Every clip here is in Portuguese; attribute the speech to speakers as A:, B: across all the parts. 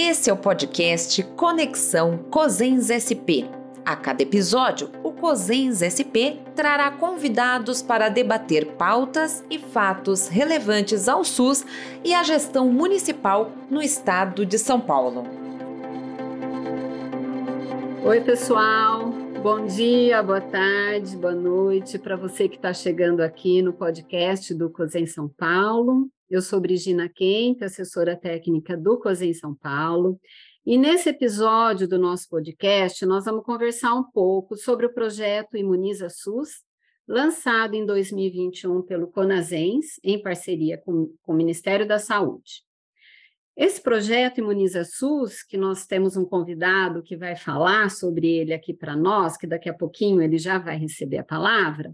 A: Esse é o podcast Conexão Cosens SP. A cada episódio, o Cosens SP trará convidados para debater pautas e fatos relevantes ao SUS e à gestão municipal no estado de São Paulo.
B: Oi, pessoal. Bom dia, boa tarde, boa noite para você que está chegando aqui no podcast do COSEM São Paulo. Eu sou Brigina Kent, assessora técnica do COSEM São Paulo, e nesse episódio do nosso podcast, nós vamos conversar um pouco sobre o projeto Imuniza SUS, lançado em 2021 pelo CONASENS, em parceria com, com o Ministério da Saúde. Esse projeto Imuniza SUS, que nós temos um convidado que vai falar sobre ele aqui para nós, que daqui a pouquinho ele já vai receber a palavra,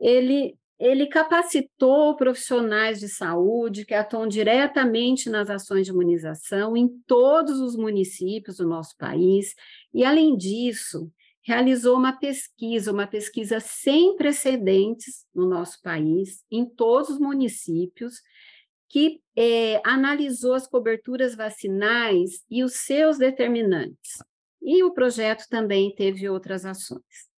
B: ele ele capacitou profissionais de saúde que atuam diretamente nas ações de imunização em todos os municípios do nosso país, e, além disso, realizou uma pesquisa, uma pesquisa sem precedentes no nosso país, em todos os municípios, que é, analisou as coberturas vacinais e os seus determinantes. E o projeto também teve outras ações.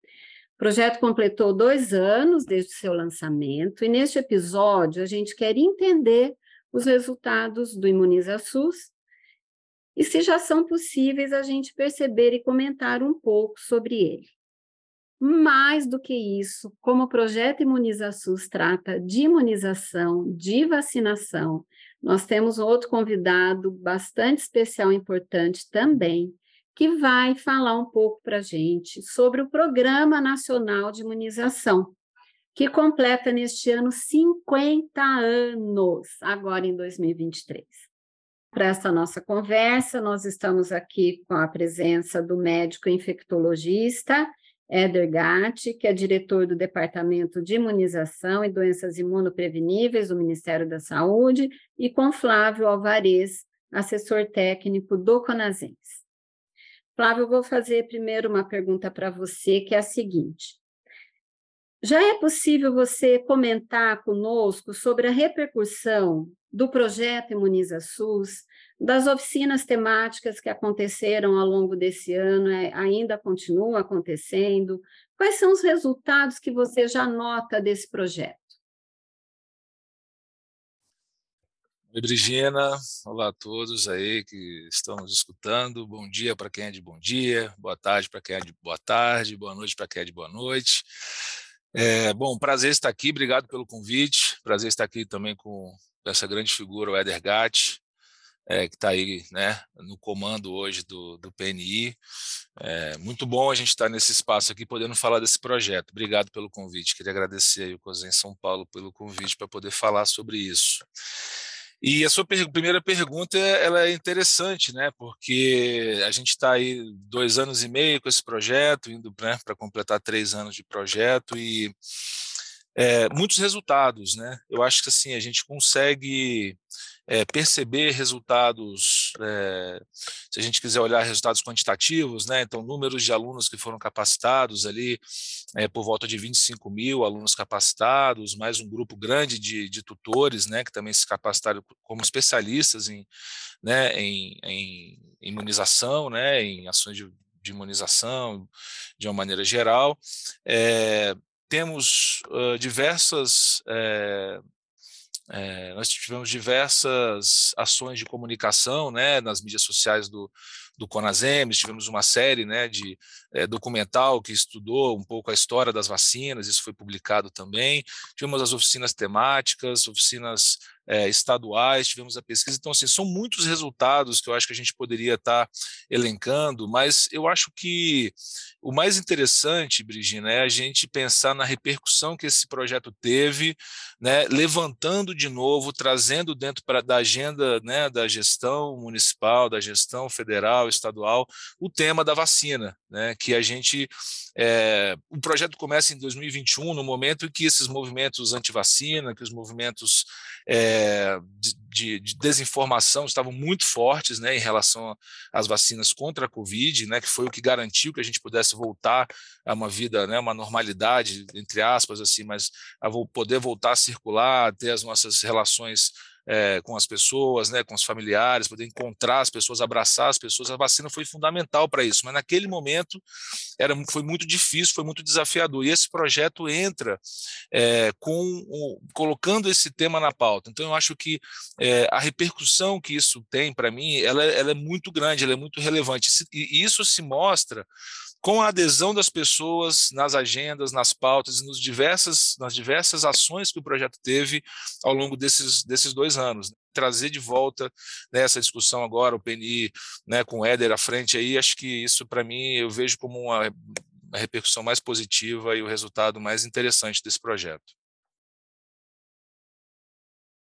B: O projeto completou dois anos desde seu lançamento, e neste episódio a gente quer entender os resultados do Imuniza SUS e se já são possíveis a gente perceber e comentar um pouco sobre ele. Mais do que isso, como o projeto Imuniza SUS trata de imunização, de vacinação, nós temos outro convidado bastante especial e importante também, que vai falar um pouco para a gente sobre o Programa Nacional de Imunização, que completa neste ano 50 anos, agora em 2023. Para essa nossa conversa, nós estamos aqui com a presença do médico infectologista Éder Gatti, que é diretor do Departamento de Imunização e Doenças Imunopreveníveis do Ministério da Saúde, e com Flávio Alvarez, assessor técnico do CONASENS. Flávio, eu vou fazer primeiro uma pergunta para você, que é a seguinte. Já é possível você comentar conosco sobre a repercussão do projeto Imuniza SUS, das oficinas temáticas que aconteceram ao longo desse ano, é, ainda continuam acontecendo? Quais são os resultados que você já nota desse projeto?
C: Brigina. Olá a todos aí que estão nos escutando. Bom dia para quem é de bom dia, boa tarde para quem é de boa tarde, boa noite para quem é de boa noite. É, bom, prazer estar aqui, obrigado pelo convite. Prazer estar aqui também com essa grande figura, o Eder Gatti, é, que está aí né, no comando hoje do, do PNI. É, muito bom a gente estar nesse espaço aqui, podendo falar desse projeto. Obrigado pelo convite. Queria agradecer aí o COSEN São Paulo pelo convite para poder falar sobre isso. E a sua per primeira pergunta ela é interessante, né? Porque a gente está aí dois anos e meio com esse projeto, indo né, para completar três anos de projeto e é, muitos resultados, né? Eu acho que assim a gente consegue é, perceber resultados, é, se a gente quiser olhar resultados quantitativos, né, então números de alunos que foram capacitados ali, é, por volta de 25 mil alunos capacitados, mais um grupo grande de, de tutores, né, que também se capacitaram como especialistas em, né, em, em imunização, né, em ações de, de imunização de uma maneira geral. Temos uh, diversas é, nós tivemos diversas ações de comunicação né, nas mídias sociais do, do Conasems, tivemos uma série né, de é, documental que estudou um pouco a história das vacinas, isso foi publicado também. Tivemos as oficinas temáticas, oficinas é, estaduais, tivemos a pesquisa. Então, assim, são muitos resultados que eu acho que a gente poderia estar elencando, mas eu acho que o mais interessante, Brigina, é a gente pensar na repercussão que esse projeto teve, né, levantando de novo, trazendo dentro pra, da agenda né, da gestão municipal, da gestão federal, estadual, o tema da vacina, né, que a gente. É, o projeto começa em 2021, no momento em que esses movimentos anti-vacina, que os movimentos é, de, de, desinformação estavam muito fortes né, em relação às vacinas contra a Covid, né, que foi o que garantiu que a gente pudesse voltar a uma vida, né, uma normalidade, entre aspas, assim, mas a poder voltar a circular, ter as nossas relações é, com as pessoas, né, com os familiares, poder encontrar as pessoas, abraçar as pessoas. A vacina foi fundamental para isso, mas naquele momento era, foi muito difícil, foi muito desafiador. E esse projeto entra é, com o, colocando esse tema na pauta. Então, eu acho que é, a repercussão que isso tem para mim, ela, ela, é muito grande, ela é muito relevante. E isso se mostra com a adesão das pessoas nas agendas, nas pautas e nos diversas, nas diversas ações que o projeto teve ao longo desses, desses dois anos. Trazer de volta né, discussão agora, o PNI né, com o Éder à frente aí, acho que isso para mim eu vejo como uma, uma repercussão mais positiva e o resultado mais interessante desse projeto.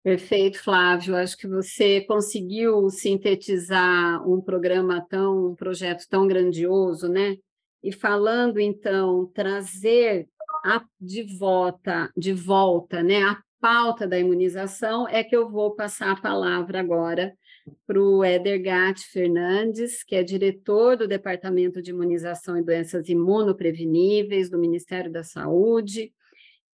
B: Perfeito, Flávio. Acho que você conseguiu sintetizar um programa tão, um projeto tão grandioso, né? E falando então trazer a, de volta, de volta, né, a pauta da imunização, é que eu vou passar a palavra agora para o Éder Gatti Fernandes, que é diretor do Departamento de Imunização e Doenças Imunopreveníveis do Ministério da Saúde.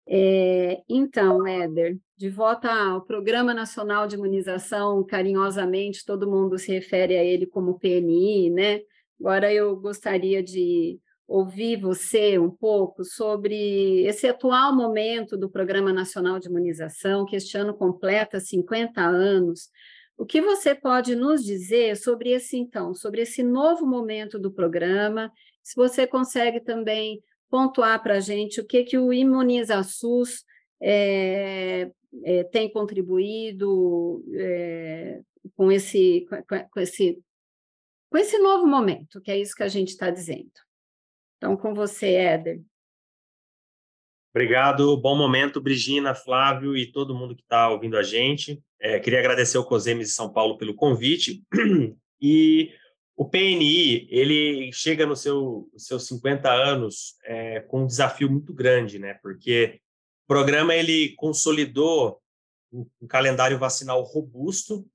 B: É, então, Éder, de volta ao Programa Nacional de Imunização, carinhosamente todo mundo se refere a ele como PNI, né? Agora eu gostaria de ouvir você um pouco sobre esse atual momento do Programa Nacional de Imunização, que este ano completa 50 anos. O que você pode nos dizer sobre esse então, sobre esse novo momento do programa? Se você consegue também pontuar para a gente o que que o ImunizaSUS é, é, tem contribuído é, com esse com, com esse com esse novo momento, que é isso que a gente está dizendo. Então, com você, Éder.
D: Obrigado, bom momento, Brigina, Flávio e todo mundo que está ouvindo a gente. É, queria agradecer ao COSEMES de São Paulo pelo convite. E o PNI, ele chega nos seu, seus 50 anos é, com um desafio muito grande, né? Porque o programa ele consolidou um calendário vacinal robusto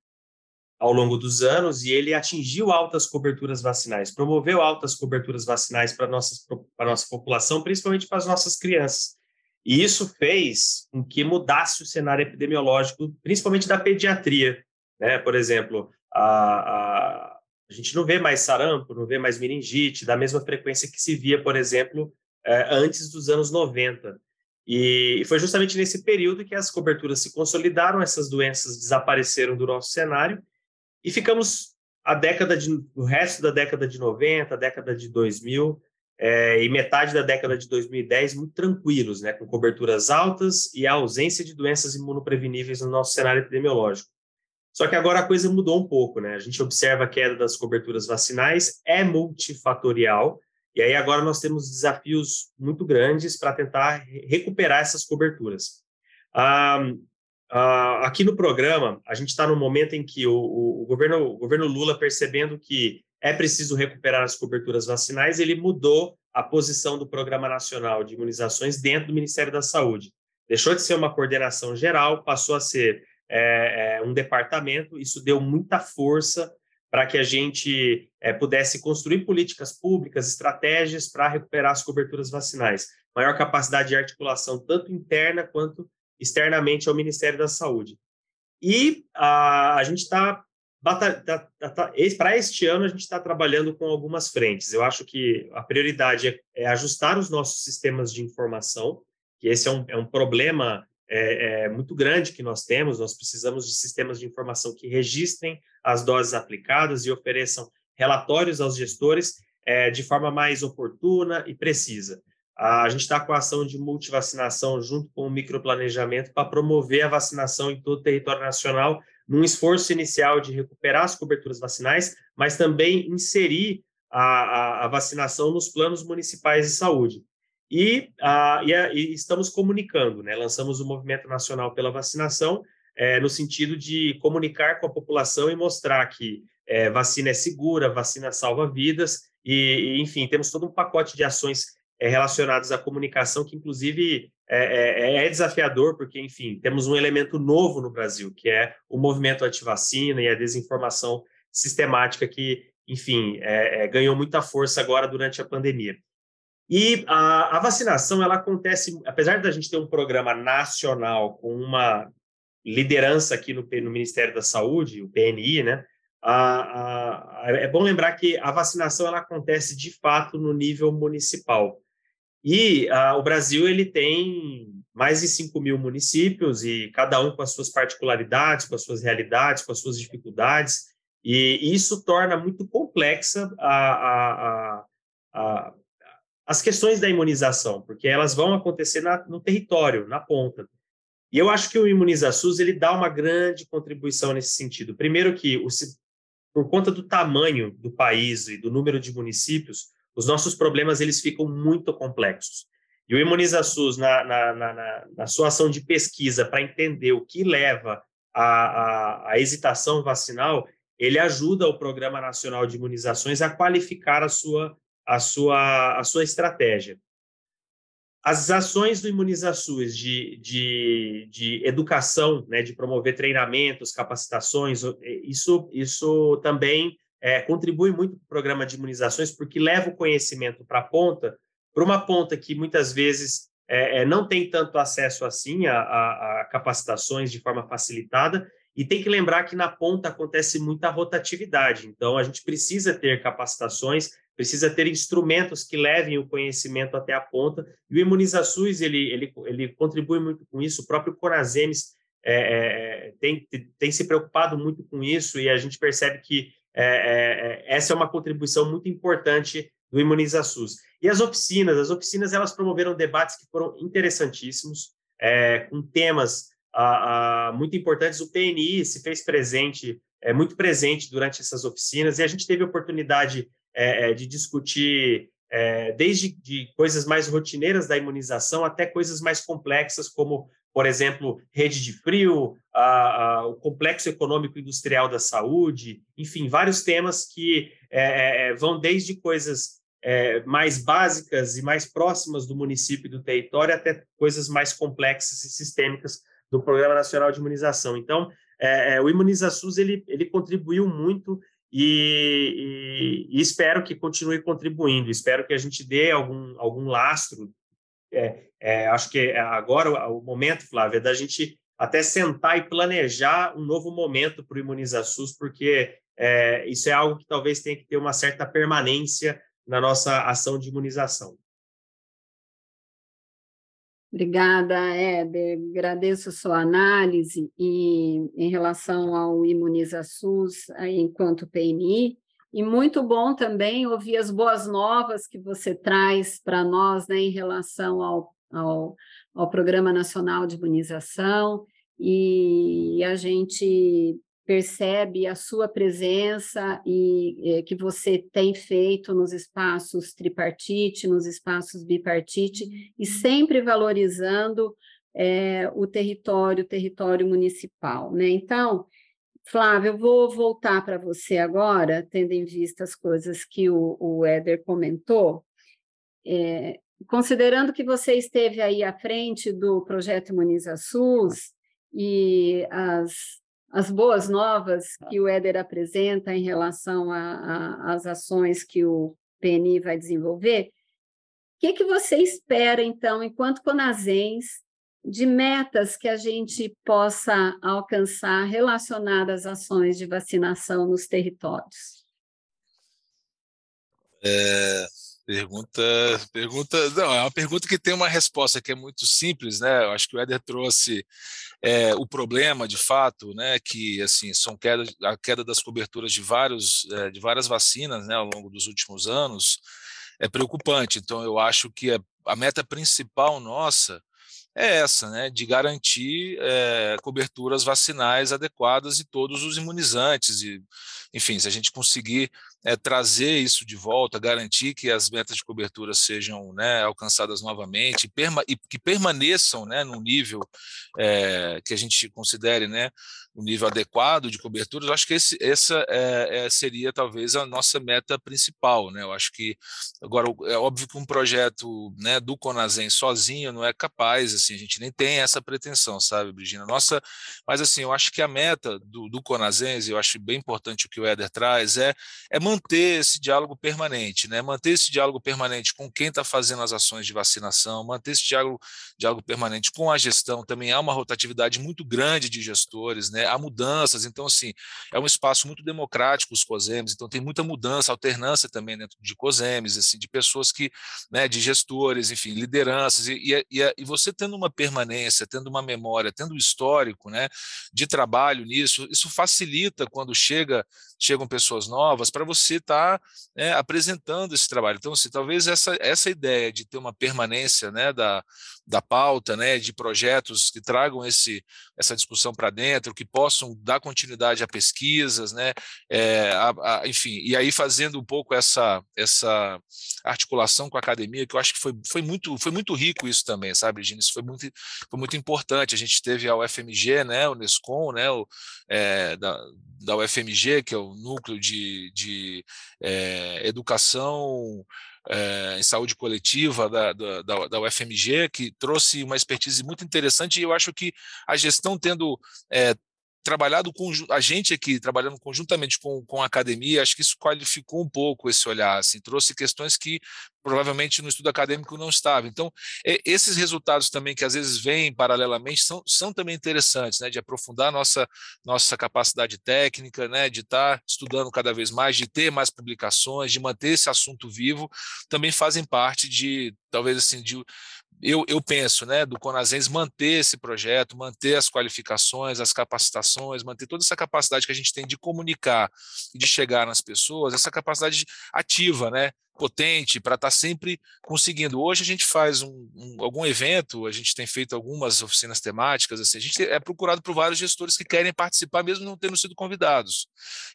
D: ao longo dos anos e ele atingiu altas coberturas vacinais, promoveu altas coberturas vacinais para a nossa população, principalmente para as nossas crianças. E isso fez com que mudasse o cenário epidemiológico, principalmente da pediatria. Né? Por exemplo, a, a, a gente não vê mais sarampo, não vê mais meningite, da mesma frequência que se via, por exemplo, é, antes dos anos 90. E foi justamente nesse período que as coberturas se consolidaram, essas doenças desapareceram do nosso cenário e ficamos a década de, o resto da década de 90, a década de 2000 é, e metade da década de 2010 muito tranquilos, né, com coberturas altas e a ausência de doenças imunopreveníveis no nosso cenário epidemiológico. Só que agora a coisa mudou um pouco, né? A gente observa a queda das coberturas vacinais, é multifatorial, e aí agora nós temos desafios muito grandes para tentar recuperar essas coberturas. Ah, Uh, aqui no programa, a gente está no momento em que o, o, o, governo, o governo Lula, percebendo que é preciso recuperar as coberturas vacinais, ele mudou a posição do Programa Nacional de Imunizações dentro do Ministério da Saúde. Deixou de ser uma coordenação geral, passou a ser é, é, um departamento. Isso deu muita força para que a gente é, pudesse construir políticas públicas, estratégias para recuperar as coberturas vacinais. Maior capacidade de articulação, tanto interna quanto externamente ao Ministério da Saúde. E a, a gente está. Tá, tá, tá, para este ano, a gente está trabalhando com algumas frentes. Eu acho que a prioridade é, é ajustar os nossos sistemas de informação, que esse é um, é um problema é, é, muito grande que nós temos. Nós precisamos de sistemas de informação que registrem as doses aplicadas e ofereçam relatórios aos gestores é, de forma mais oportuna e precisa. A gente está com a ação de multivacinação junto com o microplanejamento para promover a vacinação em todo o território nacional, num esforço inicial de recuperar as coberturas vacinais, mas também inserir a, a, a vacinação nos planos municipais de saúde. E, a, e, e, estamos comunicando, né? lançamos o Movimento Nacional pela Vacinação, é, no sentido de comunicar com a população e mostrar que é, vacina é segura, vacina salva vidas, e, enfim, temos todo um pacote de ações relacionados à comunicação, que inclusive é, é, é, desafiador, porque, enfim, temos um elemento novo no Brasil, que é o movimento anti-vacina e a desinformação sistemática que, enfim, é, é, ganhou muita força agora durante a pandemia. E a, a, vacinação, ela acontece, apesar da gente ter um programa nacional com uma liderança aqui no, no, Ministério da Saúde, o PNI, né? A, a, é bom lembrar que a vacinação ela acontece de fato no nível municipal. E a, o Brasil ele tem mais de 5 mil municípios e cada um com as suas particularidades, com as suas realidades, com as suas dificuldades, e, isso torna muito complexa a, a, as questões da imunização, porque elas vão acontecer na, no território, na ponta. E eu acho que o ImunizaSUS ele dá uma grande contribuição nesse sentido. Primeiro que, o, por conta do tamanho do país e do número de municípios, os nossos problemas eles ficam muito complexos. E o ImunizaSUS, na, na, na, na sua ação de pesquisa para entender o que leva à, à, hesitação vacinal, ele ajuda o Programa Nacional de Imunizações a qualificar a sua, a sua, a sua estratégia. As ações do ImunizaSUS de, de, de educação, né, de promover treinamentos, capacitações, isso, isso também é, contribui muito para o programa de imunizações, porque leva o conhecimento para a ponta, para uma ponta que muitas vezes é, é, não tem tanto acesso assim a, a, a, capacitações de forma facilitada, e tem que lembrar que na ponta acontece muita rotatividade, então a gente precisa ter capacitações, precisa ter instrumentos que levem o conhecimento até a ponta, e o ImunizaSUS, ele, ele, ele contribui muito com isso, o próprio Conasems é, é, tem, tem se preocupado muito com isso, e a gente percebe que é, é, é, essa é uma contribuição muito importante do ImunizaSUS. E as oficinas, as oficinas elas promoveram debates que foram interessantíssimos, é, com temas muito importantes. O PNI se fez presente, é, muito presente durante essas oficinas, e a gente teve a oportunidade é, de discutir desde de coisas mais rotineiras da imunização até coisas mais complexas, como por exemplo, rede de frio, a, a, o complexo econômico industrial da saúde, enfim, vários temas que é, é, é, vão desde coisas é, mais básicas e mais próximas do município e do território até coisas mais complexas e sistêmicas do Programa Nacional de Imunização. Então, é, é, o ImunizaSUS ele, ele contribuiu muito e, e, e, espero que continue contribuindo. Espero que a gente dê algum, algum lastro é, é, acho que agora o momento, Flávia, é da gente até sentar e planejar um novo momento para o ImunizaSUS, porque é, isso é algo que talvez tenha que ter uma certa permanência na nossa ação de imunização.
B: Obrigada, Éder. Agradeço sua análise e em relação ao ImunizaSUS, enquanto PNI, e muito bom também ouvir as boas novas que você traz para nós né, em relação ao, ao, ao Programa Nacional de Imunização, e a gente percebe a sua presença e é, que você tem feito nos espaços tripartite, nos espaços bipartite, e sempre valorizando é, o território, o território municipal. Né? Então, Flávio, eu vou voltar para você agora, tendo em vista as coisas que o, o Éder comentou. É, considerando que você esteve aí à frente do projeto Imuniza SUS e as, as boas novas que o Éder apresenta em relação às ações que o PNI vai desenvolver, o que, que você espera, então, enquanto Conazens, de metas que a gente possa alcançar relacionadas às ações de vacinação nos territórios?
C: É, pergunta, pergunta, não, é uma pergunta que tem uma resposta que é muito simples, né? Eu acho que o Éder trouxe é, o problema, de fato, né? Que assim são queda, a queda das coberturas de vários, é, de várias vacinas, né? Ao longo dos últimos anos é preocupante. Então, eu acho que a, a meta principal nossa é essa, né, de garantir é, coberturas vacinais adequadas de todos os imunizantes. E, enfim, se a gente conseguir é, trazer isso de volta, garantir que as metas de cobertura sejam né, alcançadas novamente e, perma e, que permaneçam né, no nível é, que a gente considere né, o nível adequado de cobertura, eu acho que esse, essa é, seria talvez a nossa meta principal. Né? Eu acho que, agora, é óbvio que um projeto né, do Conazem sozinho não é capaz, assim, a gente nem tem essa pretensão, sabe, Brigina? Nossa, mas assim, eu acho que a meta do, do Conazens, eu acho bem importante o que o Éder traz, é, é manter esse diálogo permanente, né? manter esse diálogo permanente com quem está fazendo as ações de vacinação, manter esse diálogo, diálogo permanente com a gestão, também há uma rotatividade muito grande de gestores, né? há mudanças, então assim, é um espaço muito democrático os COSEMs, então tem muita mudança, alternância também dentro de COSEMs, assim, de pessoas que, né, de gestores, enfim, lideranças, e, e, e, e você tendo uma permanência, tendo uma memória, tendo um histórico, né, de trabalho nisso, isso facilita quando chega chegam pessoas novas para você estar tá, né, apresentando esse trabalho. Então, assim, talvez essa, essa ideia de ter uma permanência né, da, da pauta, né, de projetos que tragam esse, essa discussão para dentro, que possam dar continuidade a pesquisas, né, é, a, a, enfim, e aí fazendo um pouco essa, essa articulação com a academia, que eu acho que foi, foi, muito, foi muito rico isso também, sabe, Gina? Isso foi muito, foi muito importante. A gente teve a UFMG, né, o Nescom, né, o, é, da, da UFMG, que é o núcleo de, de é, educação é, em saúde coletiva da, da, da, UFMG, que trouxe uma expertise muito interessante, e eu acho que a gestão tendo é, trabalhado com a gente aqui trabalhando conjuntamente com, com a academia, acho que isso qualificou um pouco esse olhar, assim, trouxe questões que provavelmente no estudo acadêmico não estava. Então, esses resultados também que às vezes vêm paralelamente são, são também interessantes, né, de aprofundar nossa nossa capacidade técnica, né, de estar estudando cada vez mais, de ter mais publicações, de manter esse assunto vivo, também fazem parte de talvez assim de eu, eu penso, né, do Conasens manter esse projeto, manter as qualificações, as capacitações, manter toda essa capacidade que a gente tem de comunicar e de chegar nas pessoas, essa capacidade ativa, né, potente para estar tá sempre conseguindo. Hoje a gente faz um, um, algum evento, a gente tem feito algumas oficinas temáticas, assim, a gente é procurado por vários gestores que querem participar, mesmo não tendo sido convidados.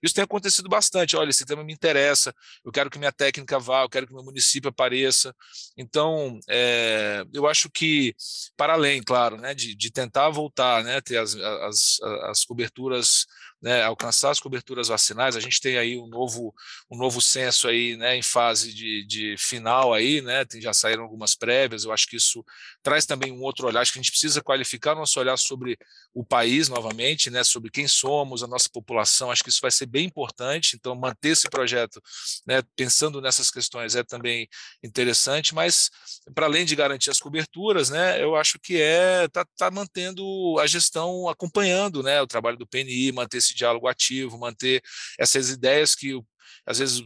C: Isso tem acontecido bastante. Olha, esse tema me interessa, eu quero que minha técnica vá, eu quero que meu município apareça. Então, é, eu acho que, para além, claro, né, de, de tentar voltar, né, ter as, as, as coberturas né, alcançar as coberturas vacinais. A gente tem aí um novo, um novo censo aí, né, em fase de, de final aí, né, tem, já saíram algumas prévias. Eu acho que isso traz também um outro olhar. Acho que a gente precisa qualificar nosso olhar sobre o país novamente, né, sobre quem somos, a nossa população. Acho que isso vai ser bem importante. Então, manter esse projeto, né, pensando nessas questões, é também interessante. Mas para além de garantir as coberturas, né, eu acho que é tá, tá mantendo a gestão acompanhando, né, o trabalho do PNI, manter esse diálogo ativo, manter essas ideias que às vezes,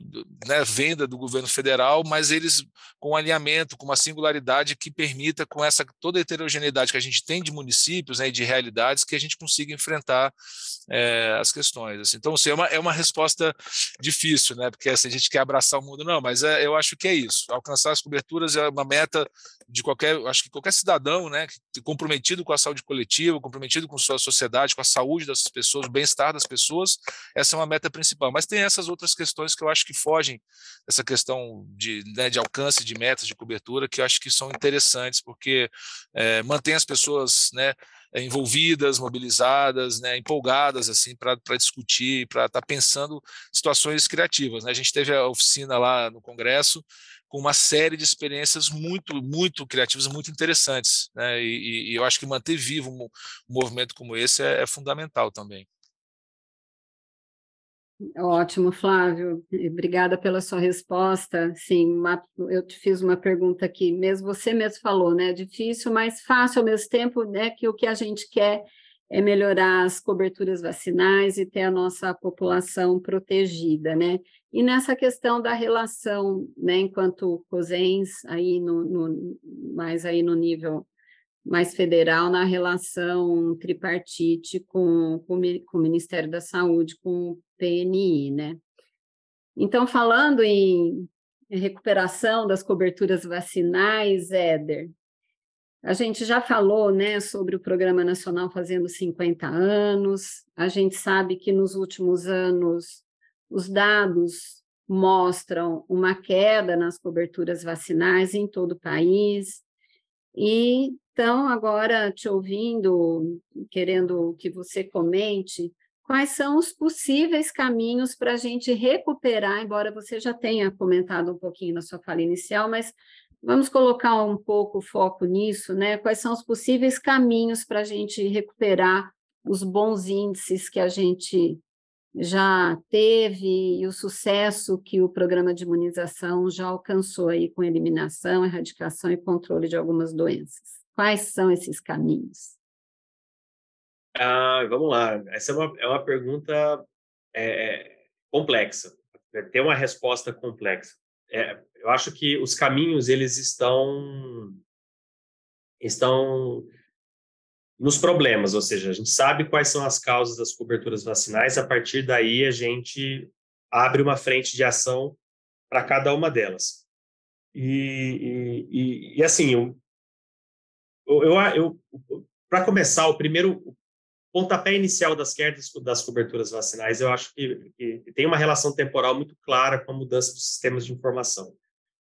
C: né, venda do governo federal, mas eles com um alinhamento, com uma singularidade que permita, com essa toda a heterogeneidade que a gente tem de municípios né, e de realidades, que a gente consiga enfrentar é, as questões. Assim. Então, assim, é, uma, é uma resposta difícil, né, porque assim, a gente quer abraçar o mundo, não, mas é, eu acho que é isso. Alcançar as coberturas é uma meta de qualquer, acho que qualquer cidadão, né, comprometido com a saúde coletiva, comprometido com sua sociedade, com a saúde das pessoas, o bem-estar das pessoas, essa é uma meta principal. Mas tem essas outras questões que eu acho que fogem dessa questão de, né, de alcance de metas de cobertura, que eu acho que são interessantes, porque é, mantém as pessoas né, envolvidas, mobilizadas, né, empolgadas assim para discutir, para estar tá pensando situações criativas. Né? A gente teve a oficina lá no Congresso com uma série de experiências muito, muito criativas, muito interessantes. Né? E, e, eu acho que manter vivo um, um movimento como esse é, é fundamental também.
B: Ótimo, Flávio. Obrigada pela sua resposta. Sim, uma, eu te fiz uma pergunta aqui, mesmo você mesmo falou, né? Difícil, mas fácil ao mesmo tempo, né? Que o que a gente quer é melhorar as coberturas vacinais e ter a nossa população protegida, né? E nessa questão da relação, né? Enquanto COSENS, aí no, no mais aí no nível mais federal na relação tripartite com, com, com, o Ministério da Saúde, com o PNI, né? Então, falando em recuperação das coberturas vacinais, Éder, a gente já falou né, sobre o Programa Nacional fazendo 50 anos, a gente sabe que nos últimos anos os dados mostram uma queda nas coberturas vacinais em todo o país, e Então, agora te ouvindo, querendo que você comente, quais são os possíveis caminhos para a gente recuperar, embora você já tenha comentado um pouquinho na sua fala inicial, mas vamos colocar um pouco o foco nisso, né? Quais são os possíveis caminhos para a gente recuperar os bons índices que a gente já teve e o sucesso que o programa de imunização já alcançou aí com eliminação, erradicação e controle de algumas doenças. Quais são esses caminhos?
D: Ah, vamos lá. Essa é uma, é uma pergunta é, complexa. Tem uma resposta complexa. É, eu acho que os caminhos eles estão estão nos problemas, ou seja, a gente sabe quais são as causas das coberturas vacinais, a partir daí a gente abre uma frente de ação para cada uma delas. E, e, e assim, eu, eu, para começar, o primeiro pontapé inicial das quedas das coberturas vacinais, eu acho que, que, tem uma relação temporal muito clara com a mudança dos sistemas de informação.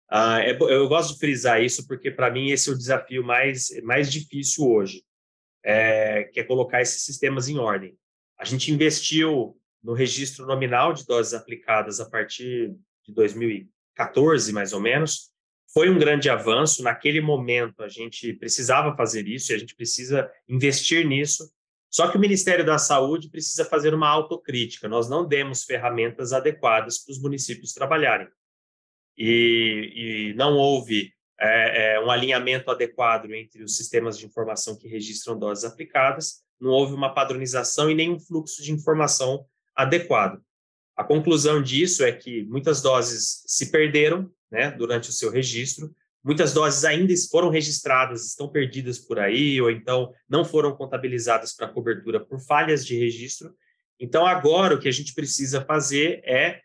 D: Ah, é, eu gosto de frisar isso porque, para mim, esse é o desafio mais, mais difícil hoje é, que é colocar esses sistemas em ordem. A gente investiu no registro nominal de doses aplicadas a partir de 2014, mais ou menos. Foi um grande avanço. Naquele momento, a gente precisava fazer isso e a gente precisa investir nisso. Só que o Ministério da Saúde precisa fazer uma autocrítica. Nós não demos ferramentas adequadas para os municípios trabalharem. E, e não houve é, é, um alinhamento adequado entre os sistemas de informação que registram doses aplicadas, não houve uma padronização e nenhum fluxo de informação adequado. A conclusão disso é que muitas doses se perderam né, durante o seu registro, muitas doses ainda foram registradas, estão perdidas por aí, ou então não foram contabilizadas para cobertura por falhas de registro. Então, agora o que a gente precisa fazer é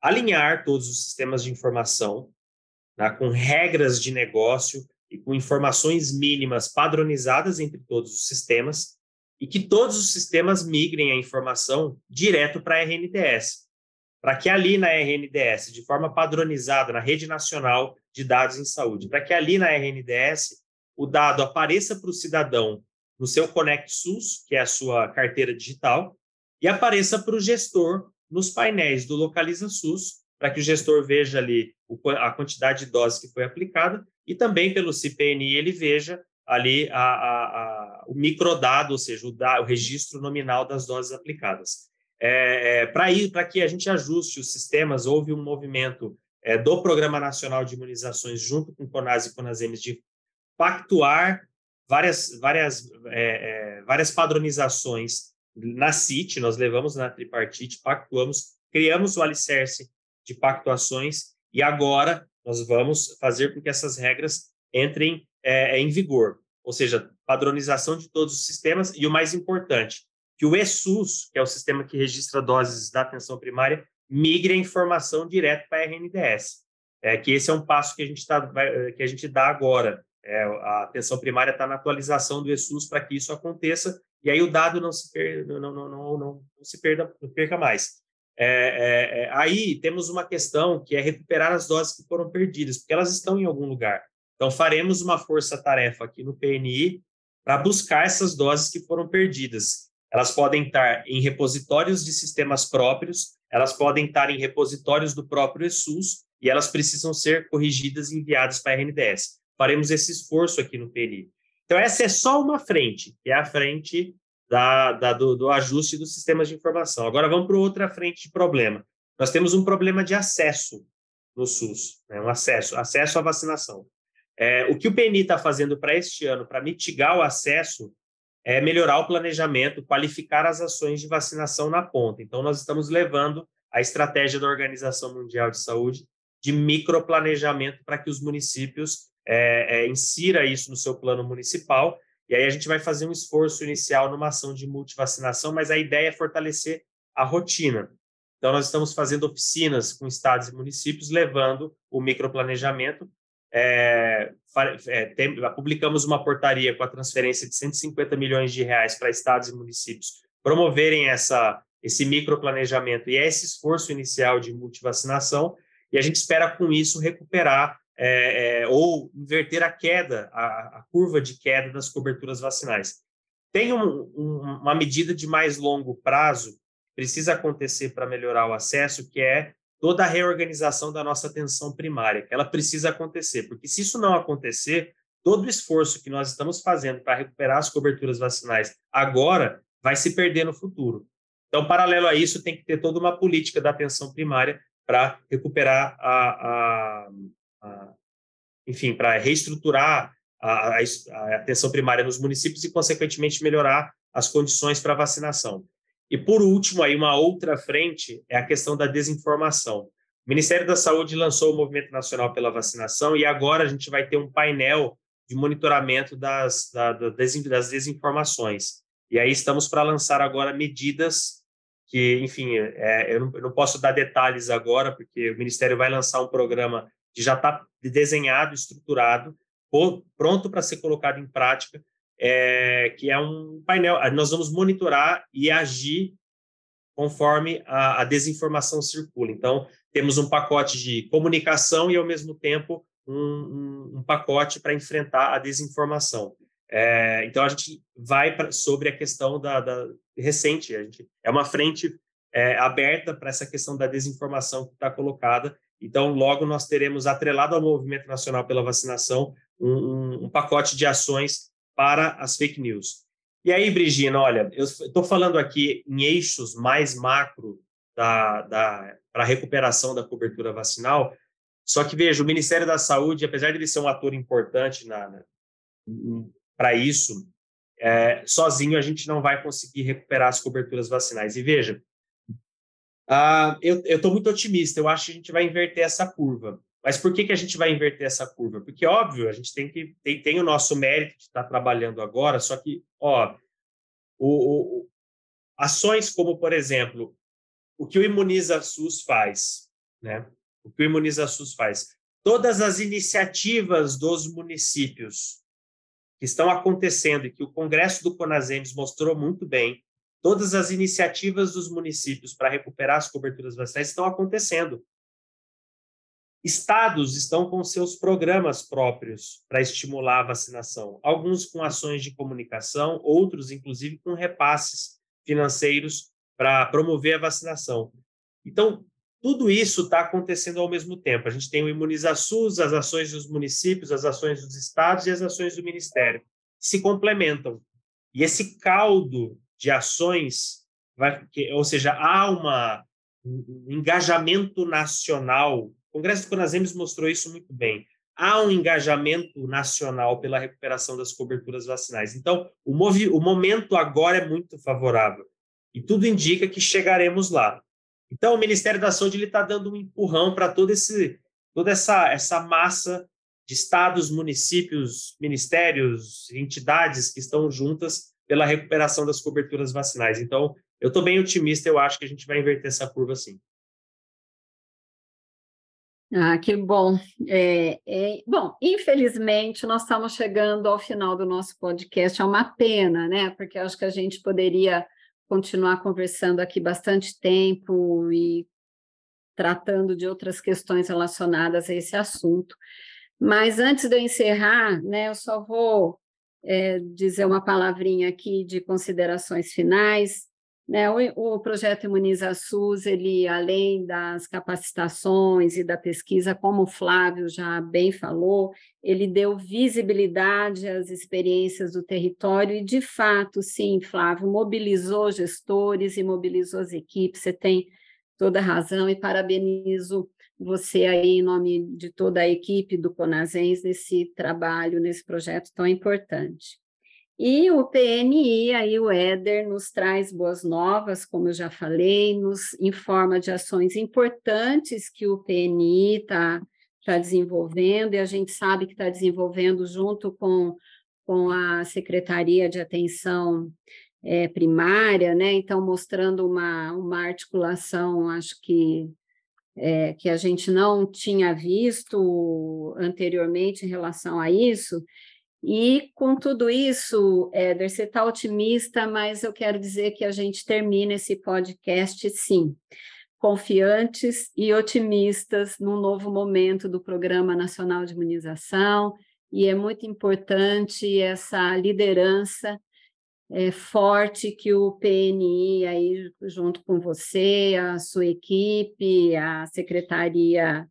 D: alinhar todos os sistemas de informação né, com regras de negócio e com informações mínimas padronizadas entre todos os sistemas, e que todos os sistemas migrem a informação direto para a RNDS, para que ali na RNDS, de forma padronizada na rede nacional de dados em saúde, para que ali na RNDS o dado apareça para o cidadão no seu Conect SUS, que é a sua carteira digital, e apareça para o gestor nos painéis do Localiza SUS, para que o gestor veja ali a quantidade de doses que foi aplicada e também pelo CPNI ele veja ali a, a, a, o microdado, ou seja, o, da, o, registro nominal das doses aplicadas. É, é, para que a gente ajuste os sistemas, houve um movimento é, do Programa Nacional de Imunizações junto com CONAS e CONASEMES de pactuar várias, várias, é, é, várias padronizações na CIT, nós levamos na tripartite, pactuamos, criamos o alicerce de pactuações e agora nós vamos fazer com que essas regras entrem é, em vigor, ou seja, padronização de todos os sistemas e o mais importante, que o ESUS, que é o sistema que registra doses da atenção primária, migre a informação direto para a RNDS. É, que esse é um passo que a gente, tá, que a gente dá agora. É, a atenção primária está na atualização do ESUS para que isso aconteça, e aí o dado não se, per, não, não, não, não, se perda, não perca mais. É, é, é, aí temos uma questão que é recuperar as doses que foram perdidas, porque elas estão em algum lugar. Então, faremos uma força-tarefa aqui no PNI para buscar essas doses que foram perdidas. Elas podem estar em repositórios de sistemas próprios, elas podem estar em repositórios do próprio ESUS e elas precisam ser corrigidas e enviadas para a RNDS. Faremos esse esforço aqui no PNI. Então, essa é só uma frente, que é a frente da, da do, do, ajuste dos sistemas de informação. Agora vamos para outra frente de problema. Nós temos um problema de acesso no SUS, né? um acesso, acesso à vacinação. É, o que o PNI está fazendo para este ano, para mitigar o acesso, é melhorar o planejamento, qualificar as ações de vacinação na ponta. Então, nós estamos levando a estratégia da Organização Mundial de Saúde de microplanejamento para que os municípios é, é, insira isso no seu plano municipal e aí a gente vai fazer um esforço inicial numa ação de multivacinação, mas a ideia é fortalecer a rotina. Então, nós estamos fazendo oficinas com estados e municípios, levando o microplanejamento. É, é, tem, publicamos uma portaria com a transferência de 150 milhões de reais para estados e municípios promoverem essa, esse microplanejamento e esse esforço inicial de multivacinação, e a gente espera, com isso, recuperar é, é, ou inverter a queda, a, a, curva de queda das coberturas vacinais. Tem um, um, uma medida de mais longo prazo precisa acontecer para melhorar o acesso, que é toda a reorganização da nossa atenção primária, que ela precisa acontecer, porque se isso não acontecer, todo o esforço que nós estamos fazendo para recuperar as coberturas vacinais agora vai se perder no futuro. Então, paralelo a isso, tem que ter toda uma política da atenção primária para recuperar a, a, a, enfim, para reestruturar a, a, atenção primária nos municípios e, consequentemente, melhorar as condições para vacinação. E, por último, aí uma outra frente é a questão da desinformação. O Ministério da Saúde lançou o Movimento Nacional pela Vacinação e agora a gente vai ter um painel de monitoramento das, da, das desinformações. E aí estamos para lançar agora medidas que, enfim, é, eu, não, eu, não, posso dar detalhes agora, porque o Ministério vai lançar um programa que já está desenhado, estruturado, pronto para ser colocado em prática, é, que é um painel. Nós vamos monitorar e agir conforme a, a desinformação circula. Então, temos um pacote de comunicação e, ao mesmo tempo, um, um, um pacote para enfrentar a desinformação. É, então, a gente vai pra, sobre a questão da, da recente, a gente, é uma frente é, aberta para essa questão da desinformação que está colocada. Então, logo nós teremos, atrelado ao Movimento Nacional pela Vacinação, um, um pacote de ações para as fake news. E aí, Brigina, olha, eu estou falando aqui em eixos mais macro da, da para a recuperação da cobertura vacinal, só que veja, o Ministério da Saúde, apesar de ele ser um ator importante na, na para isso, é, sozinho a gente não vai conseguir recuperar as coberturas vacinais. E veja, ah, eu estou muito otimista, eu acho que a gente vai inverter essa curva. Mas por que, que a gente vai inverter essa curva? Porque, óbvio, a gente tem que tem, tem o nosso mérito de estar trabalhando agora, só que, ó, o, o, ações como, por exemplo, o que o Imuniza SUS faz, né? O que o Imuniza SUS faz? Todas as iniciativas dos municípios que estão acontecendo e que o Congresso do Conasems mostrou muito bem, todas as iniciativas dos municípios para recuperar as coberturas vacinais estão acontecendo. Estados estão com seus programas próprios para estimular a vacinação, alguns com ações de comunicação, outros, inclusive, com repasses financeiros para promover a vacinação. Então, tudo isso está acontecendo ao mesmo tempo. A gente tem o ImunizaSUS, as ações dos municípios, as ações dos estados e as ações do Ministério, que se complementam. E esse caldo de ações, vai, ou seja, há uma, um engajamento nacional o Congresso do Conasems mostrou isso muito bem. Há um engajamento nacional pela recuperação das coberturas vacinais. Então, o, o momento agora é muito favorável. E tudo indica que chegaremos lá. Então, o Ministério da Saúde está dando um empurrão para todo esse, toda essa, essa massa de estados, municípios, ministérios, entidades que estão juntas pela recuperação das coberturas vacinais. Então, eu estou bem otimista, eu acho que a gente vai inverter essa curva sim.
B: Ah, que bom. É, é, bom, infelizmente, nós estamos chegando ao final do nosso podcast. É uma pena, né? Porque acho que a gente poderia continuar conversando aqui bastante tempo e tratando de outras questões relacionadas a esse assunto. Mas antes de eu encerrar, né, eu só vou é, dizer uma palavrinha aqui de considerações finais. Né, o, o, projeto Imuniza SUS, ele, além das capacitações e da pesquisa, como o Flávio já bem falou, ele deu visibilidade às experiências do território e, de fato, sim, Flávio, mobilizou gestores e mobilizou as equipes, você tem toda a razão e parabenizo você aí em nome de toda a equipe do Conasens nesse trabalho, nesse projeto tão importante. E o PNI, aí o Éder, nos traz boas novas, como eu já falei, nos informa de ações importantes que o PNI está tá desenvolvendo, e a gente sabe que está desenvolvendo junto com, com a Secretaria de Atenção é, Primária, né? Então, mostrando uma, uma articulação, acho que é, que a gente não tinha visto anteriormente em relação a isso, e com tudo isso, Éder, você está otimista, mas eu quero dizer que a gente termina esse podcast sim, confiantes e otimistas num novo momento do Programa Nacional de Imunização, e é muito importante essa liderança é, forte que o PNI, aí, junto com você, a sua equipe, a Secretaria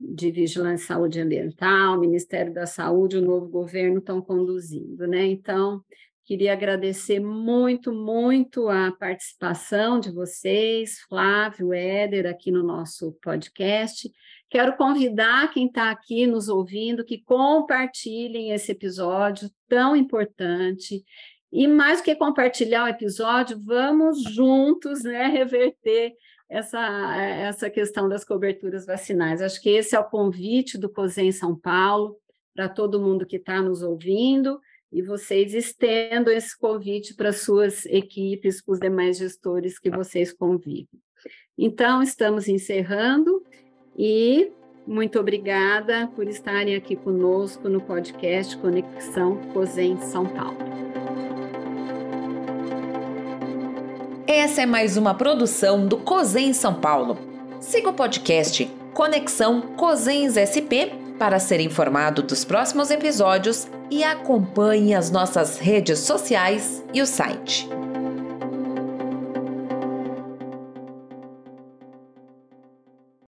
B: de Vigilância e Saúde Ambiental, Ministério da Saúde, o novo governo estão conduzindo, né? Então, queria agradecer muito, muito a participação de vocês, Flávio, Éder, aqui no nosso podcast. Quero convidar quem está aqui nos ouvindo que compartilhem esse episódio tão importante. E mais do que compartilhar o episódio, vamos juntos né, reverter essa, essa questão das coberturas vacinais. Acho que esse é o convite do COSEM São Paulo para todo mundo que está nos ouvindo e vocês estendam esse convite para suas equipes, para os demais gestores que vocês convivem. Então, estamos encerrando e muito obrigada por estarem aqui conosco no podcast Conexão COSEM São Paulo.
A: Essa é mais uma produção do COSEN São Paulo. Siga o podcast Conexão COSENS SP para ser informado dos próximos episódios e acompanhe as nossas redes sociais e o site.